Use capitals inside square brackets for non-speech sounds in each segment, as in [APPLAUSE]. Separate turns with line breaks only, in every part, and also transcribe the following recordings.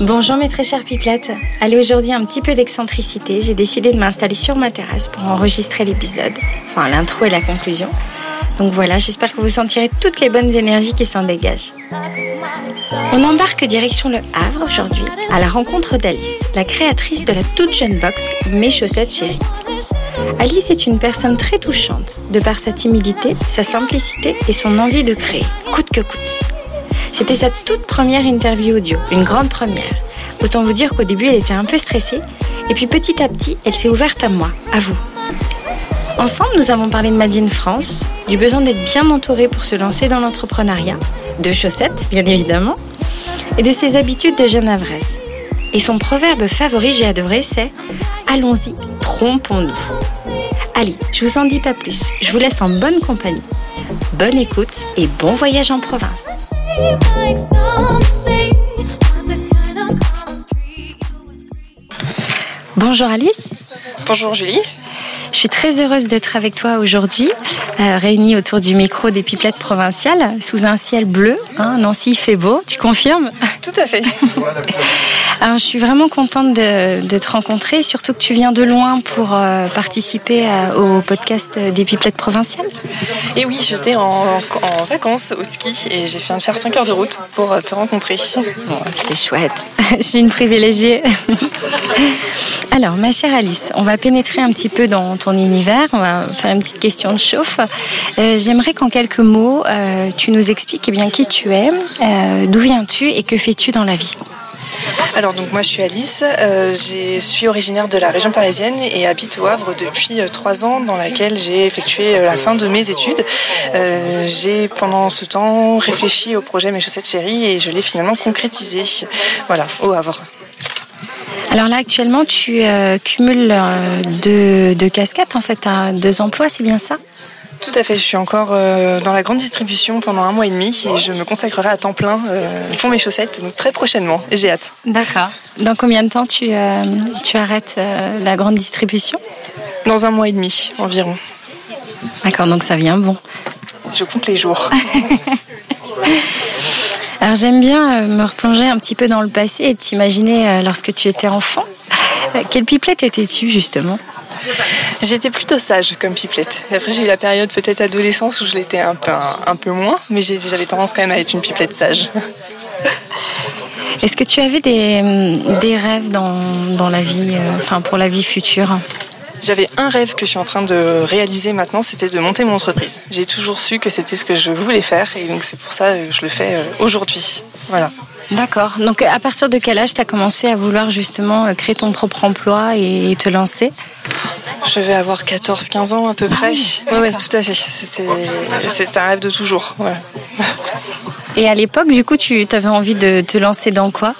Bonjour mes très chères pipelettes. Allez aujourd'hui un petit peu d'excentricité. J'ai décidé de m'installer sur ma terrasse pour enregistrer l'épisode. Enfin l'intro et la conclusion. Donc voilà, j'espère que vous sentirez toutes les bonnes énergies qui s'en dégagent. On embarque direction le Havre aujourd'hui à la rencontre d'Alice, la créatrice de la toute jeune box Mes chaussettes chéries. Alice est une personne très touchante, de par sa timidité, sa simplicité et son envie de créer, coûte que coûte. C'était sa toute première interview audio, une grande première. Autant vous dire qu'au début, elle était un peu stressée, et puis petit à petit, elle s'est ouverte à moi, à vous. Ensemble, nous avons parlé de Madeleine France, du besoin d'être bien entouré pour se lancer dans l'entrepreneuriat, de chaussettes, bien évidemment, et de ses habitudes de jeune avresse. Et son proverbe favori, j'ai adoré, c'est Allons-y, trompons-nous. Allez, je vous en dis pas plus, je vous laisse en bonne compagnie. Bonne écoute et bon voyage en province. Bonjour Alice.
Bonjour Julie.
Je suis très heureuse d'être avec toi aujourd'hui, euh, réunie autour du micro des pipelettes provinciales, sous un ciel bleu. Hein, Nancy, il fait beau, tu confirmes?
Tout à fait. [LAUGHS]
Alors, je suis vraiment contente de, de, te rencontrer, surtout que tu viens de loin pour euh, participer à, au podcast des pipelettes provinciales.
Et oui, j'étais en, en, vacances au ski et j'ai fait de faire 5 heures de route pour te rencontrer.
Bon, C'est chouette, [LAUGHS] je suis une privilégiée. [LAUGHS] Alors, ma chère Alice, on va pénétrer un petit peu dans univers, on va faire une petite question de chauffe. Euh, J'aimerais qu'en quelques mots, euh, tu nous expliques eh bien, qui tu es, euh, d'où viens-tu et que fais-tu dans la vie?
Alors donc moi je suis Alice, je suis originaire de la région parisienne et habite au Havre depuis trois ans dans laquelle j'ai effectué la fin de mes études. J'ai pendant ce temps réfléchi au projet Mes chaussettes chéries et je l'ai finalement concrétisé voilà, au Havre.
Alors là actuellement tu euh, cumules deux, deux casquettes en fait, as deux emplois, c'est bien ça?
Tout à fait, je suis encore euh, dans la grande distribution pendant un mois et demi et je me consacrerai à temps plein euh, pour mes chaussettes donc très prochainement et j'ai hâte.
D'accord. Dans combien de temps tu, euh, tu arrêtes la grande distribution?
Dans un mois et demi environ.
D'accord, donc ça vient bon.
Je compte les jours. [LAUGHS]
Alors j'aime bien me replonger un petit peu dans le passé et t'imaginer lorsque tu étais enfant. Quelle pipelette étais-tu justement?
J'étais plutôt sage comme pipelette. Après, j'ai eu la période peut-être adolescence où je l'étais un peu, un, un, peu moins, mais j'avais tendance quand même à être une pipelette sage.
Est-ce que tu avais des, des rêves dans, dans, la vie, euh, enfin pour la vie future?
J'avais un rêve que je suis en train de réaliser maintenant, c'était de monter mon entreprise. J'ai toujours su que c'était ce que je voulais faire et donc c'est pour ça que je le fais aujourd'hui. Voilà.
D'accord. Donc à partir de quel âge tu as commencé à vouloir justement créer ton propre emploi et te lancer?
Je devais avoir 14-15 ans à peu près. Ah oui, ouais, tout à fait. C'était un rêve de toujours. Ouais.
Et à l'époque, du coup, tu avais envie de te lancer dans quoi?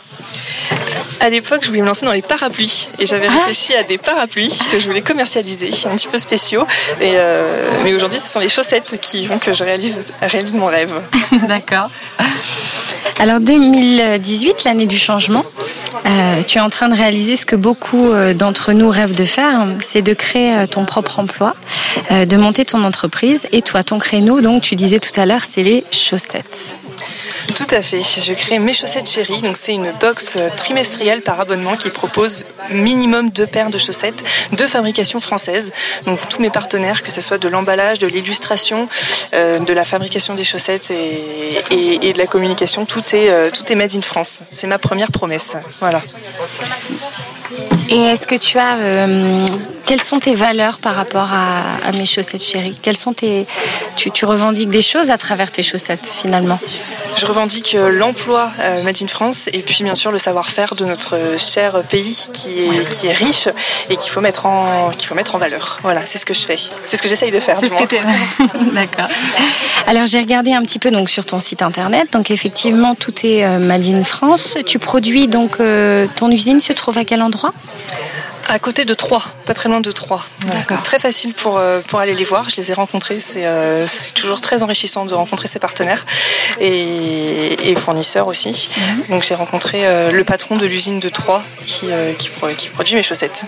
À l'époque, je voulais me lancer dans les parapluies et j'avais réfléchi à des parapluies que je voulais commercialiser, un petit peu spéciaux. Et euh, mais aujourd'hui, ce sont les chaussettes qui font que je réalise, réalise mon rêve. [LAUGHS]
D'accord. Alors 2018, l'année du changement, euh, tu es en train de réaliser ce que beaucoup d'entre nous rêvent de faire, c'est de créer ton propre emploi, euh, de monter ton entreprise. Et toi, ton créneau, donc tu disais tout à l'heure, c'est les chaussettes.
Tout à fait. Je crée Mes chaussettes chéries. Donc c'est une box trimestrielle par abonnement qui propose minimum deux paires de chaussettes de fabrication française. Donc tous mes partenaires, que ce soit de l'emballage, de l'illustration, euh, de la fabrication des chaussettes et, de la communication, tout est euh, tout est made in France. C'est ma première promesse. Voilà.
Et est-ce que tu as euh, quelles sont tes valeurs par rapport à, à mes chaussettes chéries Quelles sont tes tu, tu, revendiques des choses à travers tes chaussettes finalement
Je revendique l'emploi euh, made in France et puis bien sûr le savoir-faire de notre cher pays qui est qui est riche et qu'il faut mettre en qu'il faut mettre en valeur. Voilà, c'est ce que je fais. C'est ce que j'essaye de faire.
C'est ce que [LAUGHS] D'accord. Alors j'ai regardé un petit peu donc sur ton site internet. Donc effectivement tout est euh, made in France. Tu produis donc euh, ton usine se trouve à quel endroit?
À côté de Troyes, pas très loin de Troyes. très facile pour, euh, pour aller les voir. Je les ai rencontrés. C'est euh, toujours très enrichissant de rencontrer ses partenaires et, fournisseurs aussi. Mhm. Donc j'ai rencontré euh, le patron de l'usine de Troyes qui, qui, qui, produit mes chaussettes.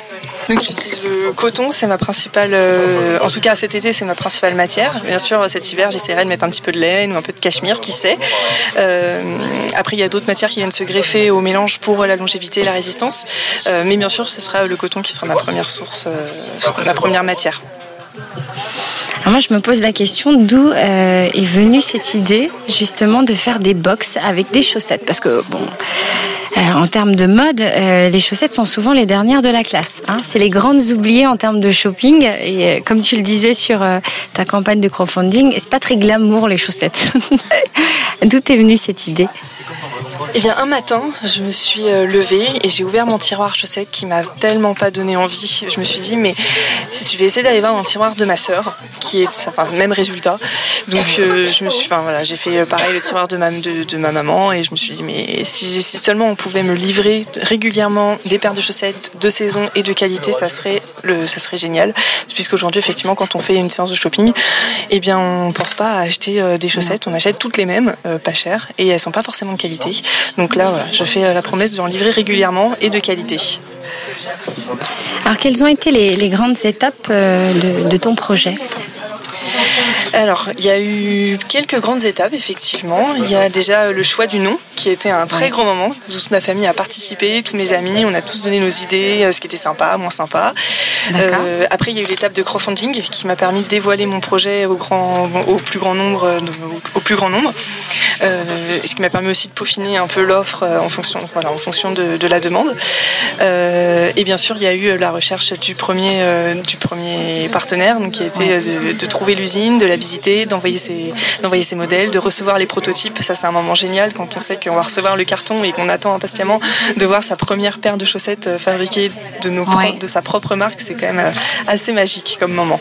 Donc j'utilise le coton, c'est ma principale, en tout cas cet été c'est ma principale matière. Bien sûr cet hiver j'essaierai de mettre un petit peu de laine ou un peu cachemire, qui sait. après il y a d'autres matières qui viennent se greffer au mélange pour la longévité et la résistance. mais bien sûr ce sera le coton qui sera ma première source, euh, ma première matière.
moi, je me pose la question d'où euh, est venue cette idée justement de faire des box avec des chaussettes, parce que bon. Euh, en termes de mode, les chaussettes sont souvent les dernières de la classe. Hein. C'est les grandes oubliées en termes de shopping. Et comme tu le disais sur ta campagne de crowdfunding, c'est pas très glamour les chaussettes. [LAUGHS] D'où est venue cette idée?
Eh bien, un matin, je me suis euh, levée et j'ai ouvert mon tiroir chaussettes qui m'a tellement pas donné envie. Je me suis dit, mais je vais essayer d'aller voir dans le tiroir de ma sœur, qui est enfin, même résultat. Donc, euh, j'ai fait euh, pareil le tiroir de ma, de, ma maman et je me suis dit, mais si, seulement on pouvait me livrer régulièrement des paires de chaussettes de saison et de qualité, ça serait le, ça serait génial. Puisqu'aujourd'hui, effectivement, quand on fait une séance de shopping, eh bien, on pense pas à acheter des chaussettes, on achète toutes les mêmes, pas chères, et elles sont pas forcément de qualité. Donc là, je fais euh, la promesse de en livrer régulièrement et de qualité.
Alors, quelles ont été les, grandes étapes euh, de ton projet?
Alors, il y a eu quelques grandes étapes, effectivement. Il y a déjà le choix du nom, qui était un très grand moment. Toute ma famille a participé, tous mes amis, on a tous donné nos idées, euh, ce qui était sympa, moins sympa. Euh, après, il y a eu l'étape de crowdfunding qui m'a permis de dévoiler mon projet au, grand, au plus grand nombre. Euh, au plus grand nombre. Ce qui m'a permis aussi de peaufiner un peu l'offre en fonction, voilà, en fonction de, la demande. et bien sûr, il y a eu la recherche du premier, du premier partenaire, donc, qui a été de, de trouver l'usine, de la visiter, d'envoyer ses, d'envoyer ses modèles, de recevoir les prototypes. Ça, c'est un moment génial quand on sait qu'on va recevoir le carton et qu'on attend impatiemment de voir sa première paire de chaussettes euh, fabriquée de, nos, de sa propre marque. C'est quand même euh, assez magique comme moment.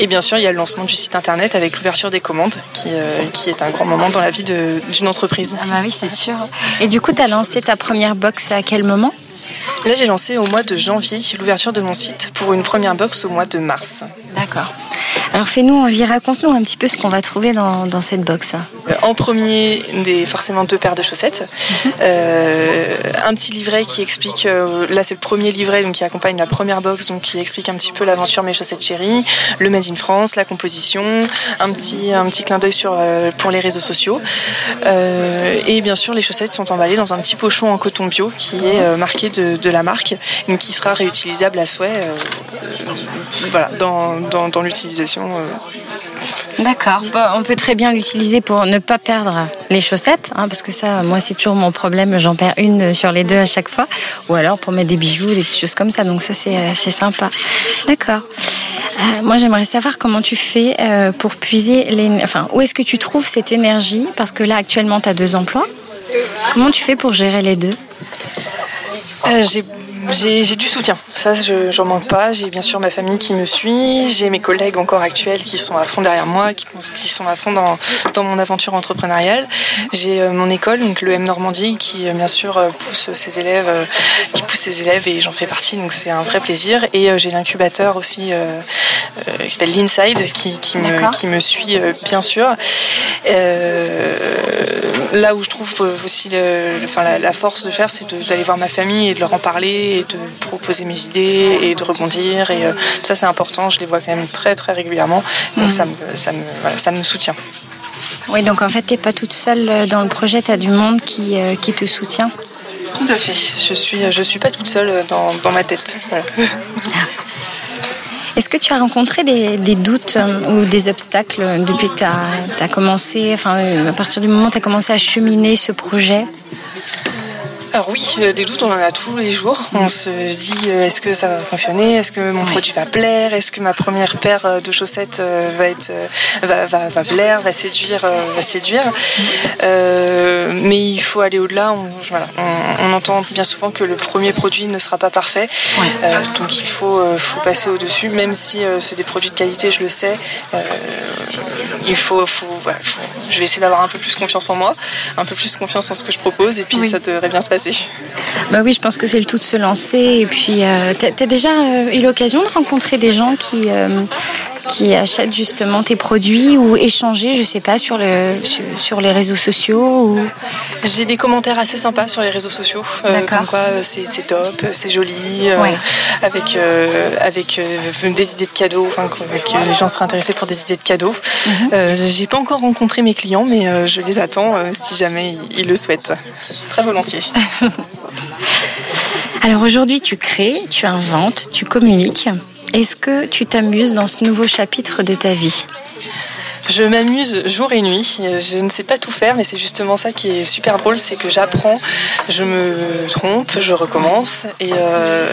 Et bien sûr, il y a le lancement du site internet avec l'ouverture des commandes, qui, euh, qui est un grand moment dans la vie d'une entreprise.
Ah bah oui, c'est sûr. Et du coup, tu as lancé ta première box à quel moment?
Là, j'ai lancé au mois de janvier l'ouverture de mon site pour une première box au mois de mars.
D'accord. Alors fais-nous envie, raconte-nous un petit peu ce qu'on va trouver dans, cette box.
Euh, en premier, des, forcément deux paires de chaussettes. Mhm. Euh, un petit livret qui explique, euh, là c'est le premier livret donc, qui accompagne la première box, donc qui explique un petit peu l'aventure Mes chaussettes chéries, le Made in France, la composition, un petit, un petit clin d'œil sur, pour les réseaux sociaux. et bien sûr, les chaussettes sont emballées dans un petit pochon en coton bio qui est marqué de, de, la marque, donc qui sera réutilisable à souhait voilà, dans, dans, dans l'utilisation euh.
D'accord. on peut très bien l'utiliser pour ne pas perdre les chaussettes, hein, parce que ça, moi, c'est toujours mon problème. J'en perds une sur les deux à chaque fois. Ou alors pour mettre des bijoux, des petites choses comme ça. Donc ça, c'est euh, sympa. D'accord. Euh, moi, j'aimerais savoir comment tu fais pour puiser les... Enfin, où est-ce que tu trouves cette énergie Parce que là, actuellement, tu as deux emplois. Comment tu fais pour gérer les deux?
J'ai j'ai du soutien, ça je j'en manque pas. J'ai bien sûr ma famille qui me suit, j'ai mes collègues encore actuels qui sont à fond derrière moi, qui, qui sont à fond dans, dans mon aventure entrepreneuriale. J'ai euh, mon école, donc le M Normandie, qui euh, bien sûr euh, pousse ses élèves, qui pousse ses élèves et j'en fais partie, donc c'est un vrai plaisir. Et j'ai l'incubateur aussi qui s'appelle l'Inside, qui, qui, me, qui me suit bien sûr. là où je trouve aussi le, enfin, la, la, force de faire, c'est d'aller voir ma famille et de leur en parler et de proposer mes idées et de rebondir. Et euh, tout ça, c'est important. Je les vois quand même très, très régulièrement. Donc, ça, me, ça, me, ça me soutient.
Oui, donc en fait, tu n'es pas toute seule euh, dans le projet, tu as du monde qui, euh, qui te soutient.
Tout à fait. Je suis, je suis pas toute seule dans, dans ma tête. [LAUGHS]
Est-ce que tu as rencontré des, des doutes ou des obstacles depuis que tu as, as, commencé, enfin, à partir du moment où tu as commencé à cheminer ce projet?
Alors oui, euh, des doutes, on en a tous les jours. On se dit euh, est-ce que ça va fonctionner? Est-ce que mon produit va plaire? Est-ce que ma première paire euh, de chaussettes va être va, va, va plaire, va séduire, va séduire? Mais il faut aller au-delà. On, voilà, on, entend bien souvent que le premier produit ne sera pas parfait, donc il faut, faut passer au-dessus. Même si c'est des produits de qualité, je le sais. il faut, faut, voilà, faut, je vais essayer d'avoir un peu plus confiance en moi, un peu plus confiance en ce que je propose, et puis ça devrait bien se passer.
Bah oui, je pense que c'est le tout de se lancer. Et puis, tu as, déjà eu l'occasion de rencontrer des gens qui, qui achètent justement tes produits ou échanger, je sais pas, sur, le, sur, les réseaux sociaux ou...
J'ai des commentaires assez sympas sur les réseaux sociaux. Euh, comme quoi euh, c'est top, c'est joli, euh, avec, avec des idées de cadeaux, enfin, que les gens seraient intéressés pour des idées de cadeaux. Mhm. J'ai pas encore rencontré mes clients, mais je les attends si jamais ils le souhaitent. Très volontiers. [LAUGHS]
Alors aujourd'hui, tu crées, tu inventes, tu communiques. Est-ce que tu t'amuses dans ce nouveau chapitre de ta vie?
Je m'amuse jour et nuit. Je ne sais pas tout faire, mais c'est justement ça qui est super drôle, c'est que j'apprends, je me trompe, je recommence, et, euh,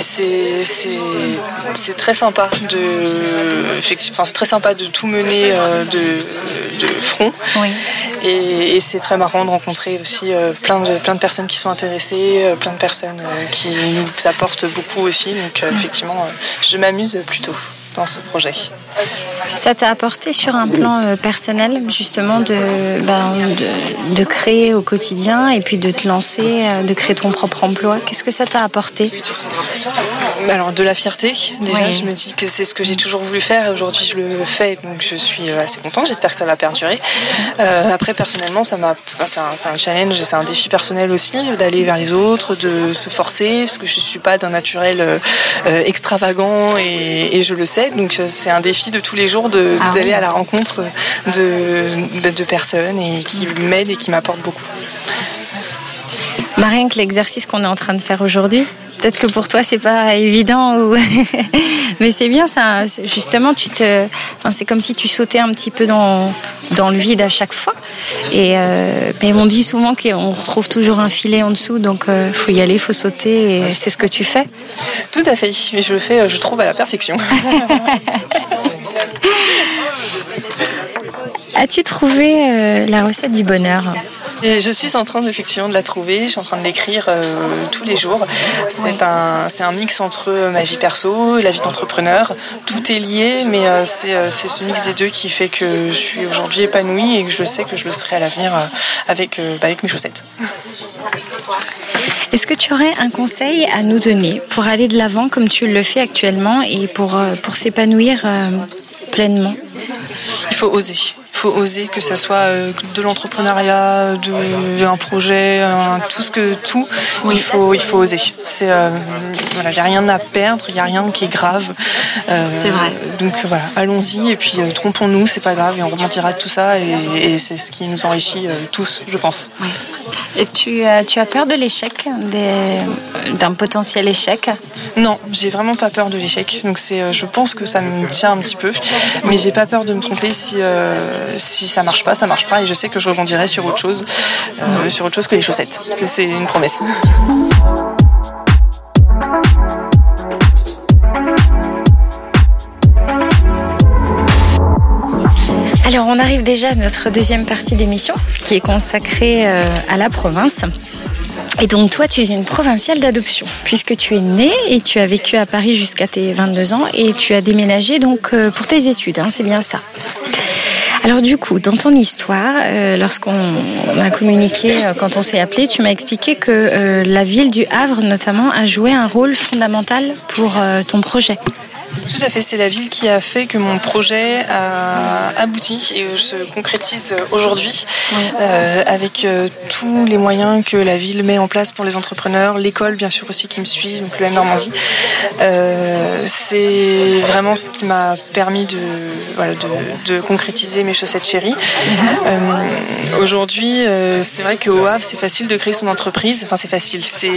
c'est très sympa de, enfin, c'est très sympa de tout mener euh, de, front. Et, c'est très marrant de rencontrer aussi euh, plein de plein de personnes qui sont intéressées, plein de personnes qui nous apportent beaucoup aussi. Donc effectivement, je m'amuse plutôt dans ce projet.
Ça t'a apporté sur un plan euh, personnel justement de, ben, de, créer au quotidien et puis de te lancer, euh, de créer ton propre emploi? Qu'est-ce que ça t'a apporté?
Alors de la fierté. Déjà, je me dis que c'est ce que j'ai toujours voulu faire et aujourd'hui je le fais, donc je suis euh, assez contente. J'espère que ça va perdurer. après, personnellement, ça m'a, c'est un, challenge, c'est un défi personnel aussi d'aller vers les autres, de se forcer parce que je suis pas d'un naturel extravagant et, et je le sais. Donc c'est un défi de tous les jours ah d'aller à la rencontre de, de personnes et qui m'aident et qui m'apportent beaucoup.
Marien, que l'exercice qu'on est en train de faire aujourd'hui, peut-être que pour toi c'est pas évident ou... [LAUGHS] mais c'est bien ça justement tu te enfin, c'est comme si tu sautais un petit peu dans, dans le vide à chaque fois. Et euh, mais on dit souvent qu'on retrouve toujours un filet en dessous donc il euh, faut y aller faut sauter et c'est ce que tu fais.
Tout à fait. Et je le fais je trouve à la perfection [LAUGHS]
As-tu trouvé euh, la recette du bonheur?
Et Je suis en train effectivement de la trouver, je suis en train de l'écrire euh, tous les jours. C'est un, un mix entre ma vie perso et la vie d'entrepreneur. Tout est lié, mais euh, c'est ce mix des deux qui fait que je suis aujourd'hui épanouie et que je sais que je le serai à l'avenir avec, bah, avec mes chaussettes.
Est-ce que tu aurais un conseil à nous donner pour aller de l'avant comme tu le fais actuellement et pour, pour s'épanouir pleinement?
Il faut oser. Il faut oser que ce soit euh, de l'entrepreneuriat, de un projet, tout ce que tout. Il faut il faut oser. C'est euh, voilà, il n'y a rien à perdre, il n'y a rien qui est grave.
Euh, c'est vrai.
Donc voilà, allons-y et puis trompons-nous, c'est pas grave et on remontira de tout ça et, c'est ce qui nous enrichit tous, je pense.
Et tu, tu as peur de l'échec, d'un potentiel échec?
Non, j'ai vraiment pas peur de l'échec. Donc c'est, je pense que ça me tient un petit peu, mais j'ai pas peur de me tromper si si ça marche pas, ça marche pas et je sais que je rebondirai sur autre chose, euh, sur autre chose que les chaussettes. C'est une promesse.
Alors on arrive déjà à notre deuxième partie d'émission qui est consacrée euh, à la province. Et donc toi, tu es une provinciale d'adoption, puisque tu es née et tu as vécu à Paris jusqu'à tes 22 ans et tu as déménagé donc euh, pour tes études, hein, c'est bien ça. Alors du coup, dans ton histoire, euh, lorsqu'on a communiqué, euh, quand on s'est appelé, tu m'as expliqué que euh, la ville du Havre, notamment, a joué un rôle fondamental pour ton projet.
Tout à fait, c'est la ville qui a fait que mon projet a abouti et se concrétise aujourd'hui euh, avec euh, tous les moyens que la ville met en place pour les entrepreneurs, l'école bien sûr aussi qui me suit, donc le M Normandie. Euh, c'est vraiment ce qui m'a permis de, voilà, de, concrétiser mes chaussettes chéries. aujourd'hui, c'est vrai qu'au Havre, c'est facile de créer son entreprise. Enfin, c'est facile, c'est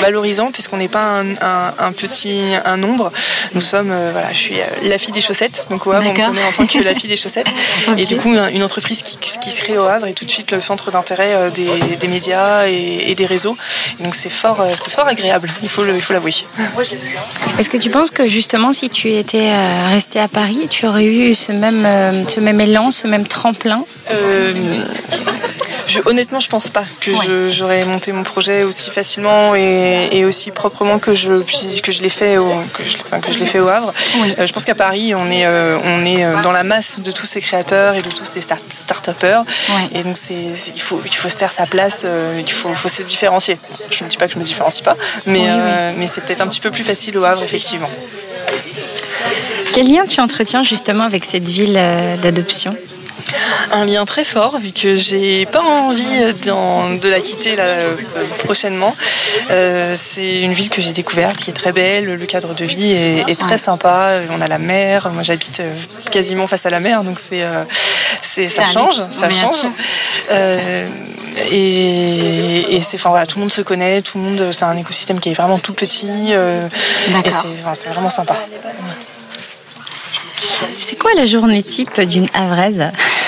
valorisant puisqu'on n'est pas un, un, petit un nombre. Nous sommes voilà, je suis euh, la fille des chaussettes. Donc au Havre, on me connaît en tant que la fille des chaussettes. [LAUGHS] Et du coup, une entreprise qui, qui, se crée au Havre est tout de suite le centre d'intérêt euh, des, des, médias et, des réseaux. donc c'est fort, c'est fort agréable. Il faut l'avouer.
Est-ce que tu penses que justement, si tu étais resté à Paris, tu aurais eu ce même, ce même élan, ce même tremplin?
Honnêtement, je pense pas que j'aurais monté mon projet aussi facilement et, aussi proprement que je que je l'ai fait au que je, l'ai fait au Havre. Euh, je pense qu'à Paris, on est euh, on est euh, dans la masse de tous ces créateurs et de tous ces start start-upers. Et donc c'est il faut il faut se faire sa place. il faut faut se différencier. Je ne dis pas que je me différencie pas, mais mais c'est peut-être un petit peu plus facile au Havre effectivement.
Quel lien tu entretiens justement avec cette ville d'adoption?
Un lien très fort vu que j'ai pas envie de la quitter là, prochainement. Euh, c'est une ville que j'ai découverte qui est très belle, le cadre de vie est, très sympa. On a la mer, moi j'habite euh, quasiment face à la mer, donc c'est, euh, ça change, ça change. et, c'est, enfin voilà, tout le monde se connaît, tout le monde, c'est un écosystème qui est vraiment tout petit, et c'est, vraiment sympa.
C'est quoi la journée type d'une Havraise?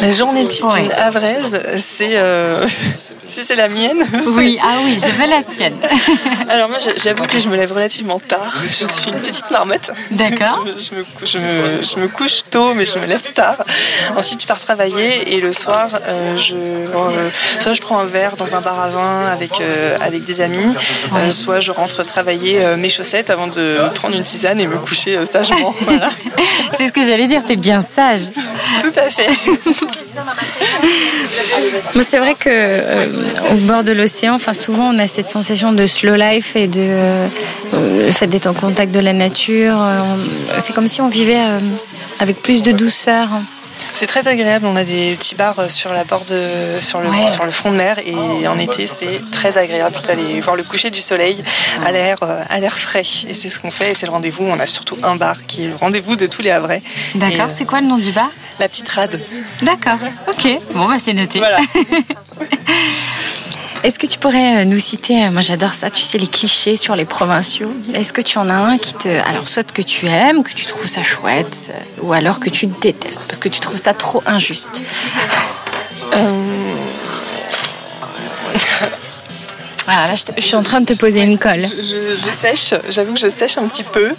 La journée type d'une Havraise, c'est [LAUGHS] [LAUGHS] si c'est la mienne.
Oui, ah oui, je veux la tienne. [LAUGHS]
Alors moi, j'avoue que je me lève relativement tard. Je suis une petite marmotte.
D'accord.
Je, me, je, me, je, me, couche tôt, mais je me lève tard. Ensuite, je pars travailler et le soir, euh, je, euh, soit je prends un verre dans un bar à vin avec, euh, avec des amis, soit je rentre travailler mes chaussettes avant de prendre une tisane et me coucher sagement. Voilà.
C'est ce que j'allais dire, t'es bien sage.
Tout à fait. [LAUGHS]
c'est vrai que au bord de l'océan, enfin souvent on a cette sensation de slow life et de euh, le fait d'être en contact de la nature. Euh, c'est comme si on vivait euh, avec plus de douceur.
C'est très agréable. On a des petits bars sur la borde, sur le, sur le front de mer, et en été, c'est très agréable d'aller voir le coucher du soleil à l'air, à l'air frais. Et c'est ce qu'on fait. Et c'est le rendez-vous. On a surtout un bar qui est le rendez-vous de tous les Havrais.
D'accord. c'est quoi le nom du bar?
La petite rade.
D'accord. Ok. Bon, bah c'est noté. Voilà. [LAUGHS] Est-ce que tu pourrais euh, nous citer, euh, moi j'adore ça, tu sais, les clichés sur les provinciaux. Est-ce que tu en as un qui te. Alors, soit que tu aimes, que tu trouves ça chouette, euh, ou alors que tu détestes, parce que tu trouves ça trop injuste? Voilà, là, je, suis en train de te poser une colle.
je sèche, j'avoue que je sèche un petit peu.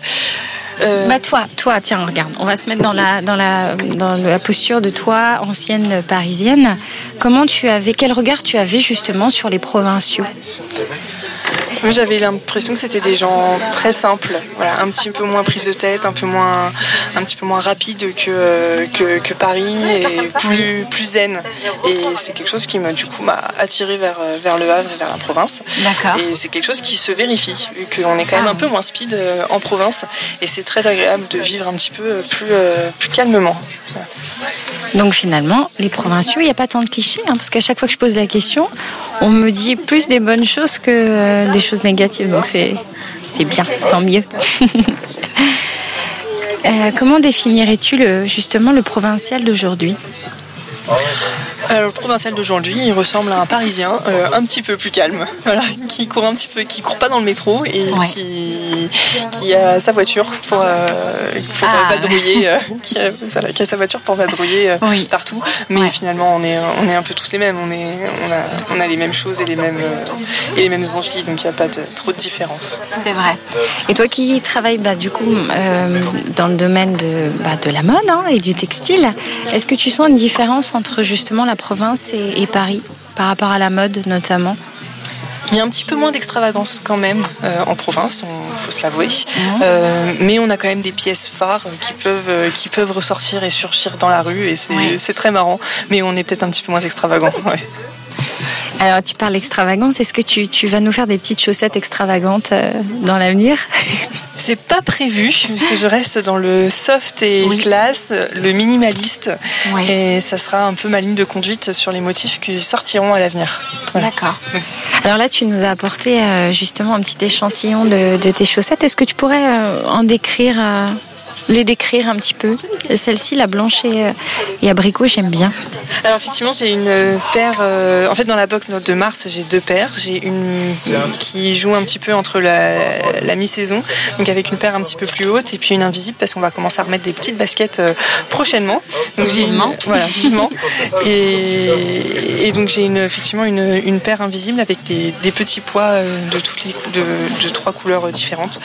Euh, bah toi, toi, tiens, regarde, on va se mettre dans la, dans la, dans la posture de toi, ancienne parisienne. Comment tu avais, quel regard tu avais justement sur les provinciaux?
Moi, j'avais l'impression que c'était des gens très simples, voilà, un petit peu moins prise de tête, un peu moins, un petit peu moins rapide que, que, Paris et plus, plus zen. Et c'est quelque chose qui m'a du coup m'a attiré vers, vers le Havre et vers la province.
D'accord.
Et c'est quelque chose qui se vérifie, vu qu'on est quand même ah. un peu moins speed euh, en province. Et c'est très agréable de vivre un petit peu plus, euh, plus calmement.
Donc finalement, les provinciaux, il n'y a pas tant de clichés, hein, parce qu'à chaque fois que je pose la question, on me dit plus des bonnes choses que euh, des choses négatives. Donc c'est, bien, tant mieux. [LAUGHS] Euh, comment définirais-tu justement le provincial d'aujourd'hui?
Alors, le provincial d'aujourd'hui, il ressemble à un Parisien euh, un petit peu plus calme, voilà, qui court un petit peu, qui court pas dans le métro et qui, qui a sa voiture pour, euh, pour ah, vadrouiller, euh, [LAUGHS] qui, a, qui, a, sa voiture pour vadrouiller partout. Mais finalement, on est, on est un peu tous les mêmes. On, est, on, a, on a les mêmes choses et les mêmes, et les mêmes envies, donc il n'y a pas de, trop de différence.
C'est vrai. Et toi qui travailles bah, du coup dans le domaine de, bah, de la mode hein, et du textile, est-ce que tu sens une différence entre justement la province et, Paris, par rapport à la mode notamment
il y a un petit peu moins d'extravagance quand même euh, en province, il faut se l'avouer. Euh, mais on a quand même des pièces phares qui peuvent, euh, qui peuvent ressortir et surgir dans la rue et c'est très marrant. Mais on est peut-être un petit peu moins extravagant. [LAUGHS]
Alors tu parles d'extravagance, est-ce que tu, tu, vas nous faire des petites chaussettes extravagantes dans l'avenir? [LAUGHS]
Pas prévu, puisque je reste dans le soft et classe, le minimaliste. Et ça sera un peu ma ligne de conduite sur les motifs qui sortiront à l'avenir.
D'accord. Alors là, tu nous as apporté euh, justement un petit échantillon de, tes chaussettes. Est-ce que tu pourrais euh, en décrire euh, les décrire un petit peu Celle-ci, la blanche et, abricot, j'aime bien.
Alors effectivement, j'ai une paire. Euh, en fait, dans la box de mars, j'ai deux paires. J'ai une qui joue un petit peu entre la, mi-saison, donc avec une paire un petit peu plus haute, et puis une invisible parce qu'on va commencer à remettre des petites baskets euh, prochainement.
Donc, vivement. [LAUGHS]
voilà, vivement. Et, donc j'ai une, effectivement une, paire invisible avec des, petits pois euh, de toutes les de, de trois couleurs différentes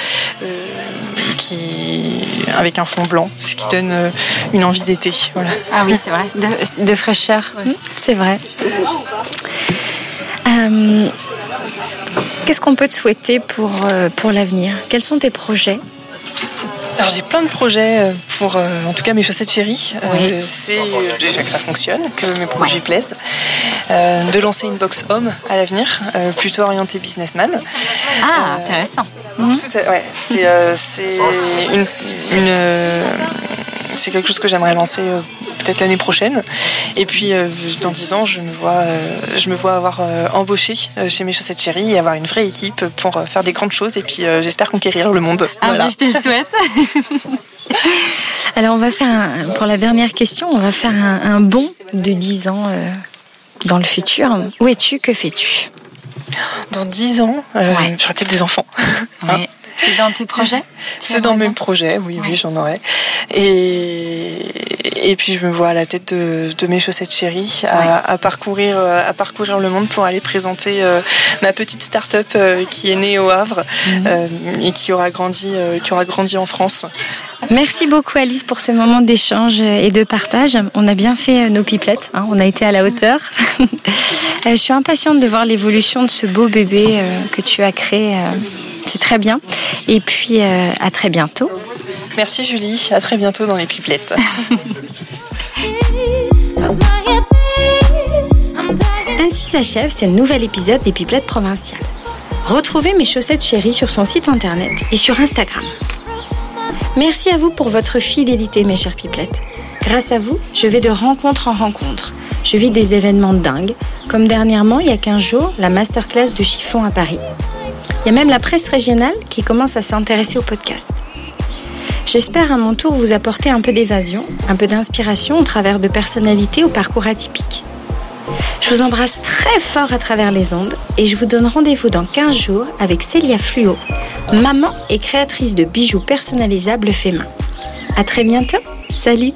qui avec un fond blanc, ce qui donne une envie d'été. Voilà.
Ah oui, c'est vrai, de, fraîcheur. Mmh, c'est vrai. Qu'est-ce qu'on peut te souhaiter pour, pour l'avenir? Quels sont tes projets?
Alors j'ai plein de projets euh, pour, euh, en tout cas mes chaussettes chéries. Euh, c'est déjà que ça fonctionne, que mes produits plaisent. de lancer une box homme à l'avenir, plutôt orientée businessman.
Ah, intéressant.
Ouais, c'est une, c'est quelque chose que j'aimerais lancer peut-être l'année prochaine. Et puis dans dix ans, je me vois, je me vois avoir embauché chez mes chaussettes chéries et avoir une vraie équipe pour faire des grandes choses. Et puis j'espère conquérir le monde.
Ah, bah, je te le souhaite. [LAUGHS] Alors on va faire, pour la dernière question, on va faire un, bond de 10 ans euh, dans le futur. Où es-tu? Que fais-tu?
Dans 10 ans, euh, j'aurai peut-être des enfants. [LAUGHS]
Hein? C'est dans tes projets?
C'est dans mes projets, oui, oui, j'en aurai. Et, et puis je me vois à la tête de, mes chaussettes chéries, à, parcourir, euh, à parcourir le monde pour aller présenter ma petite start-up qui est née au Havre mhm. et qui aura grandi, qui aura grandi en France.
Merci beaucoup Alice pour ce moment d'échange et de partage. On a bien fait nos pipelettes, hein. on a été à la hauteur. [LAUGHS] Euh, je suis impatiente de voir l'évolution de ce beau bébé euh, que tu as créé. Euh, c'est très bien. Et puis à très bientôt.
Merci Julie, à très bientôt dans les pipelettes.
Ainsi s'achève ce nouvel épisode des pipelettes provinciales. Retrouvez mes chaussettes chéries sur son site internet et sur Instagram. Merci à vous pour votre fidélité, mes chers pipelettes. Grâce à vous, je vais de rencontre en rencontre. Je vis des événements dingues, comme dernièrement, il y a 15 jours, la masterclass de chiffon à Paris. Il y a même la presse régionale qui commence à s'intéresser au podcast. J'espère à mon tour vous apporter un peu d'évasion, un peu d'inspiration au travers de personnalités au parcours atypique. Je vous embrasse très fort à travers les ondes et je vous donne rendez-vous dans 15 jours avec Célia Fluo, maman et créatrice de bijoux personnalisables faits main. À très bientôt. Salut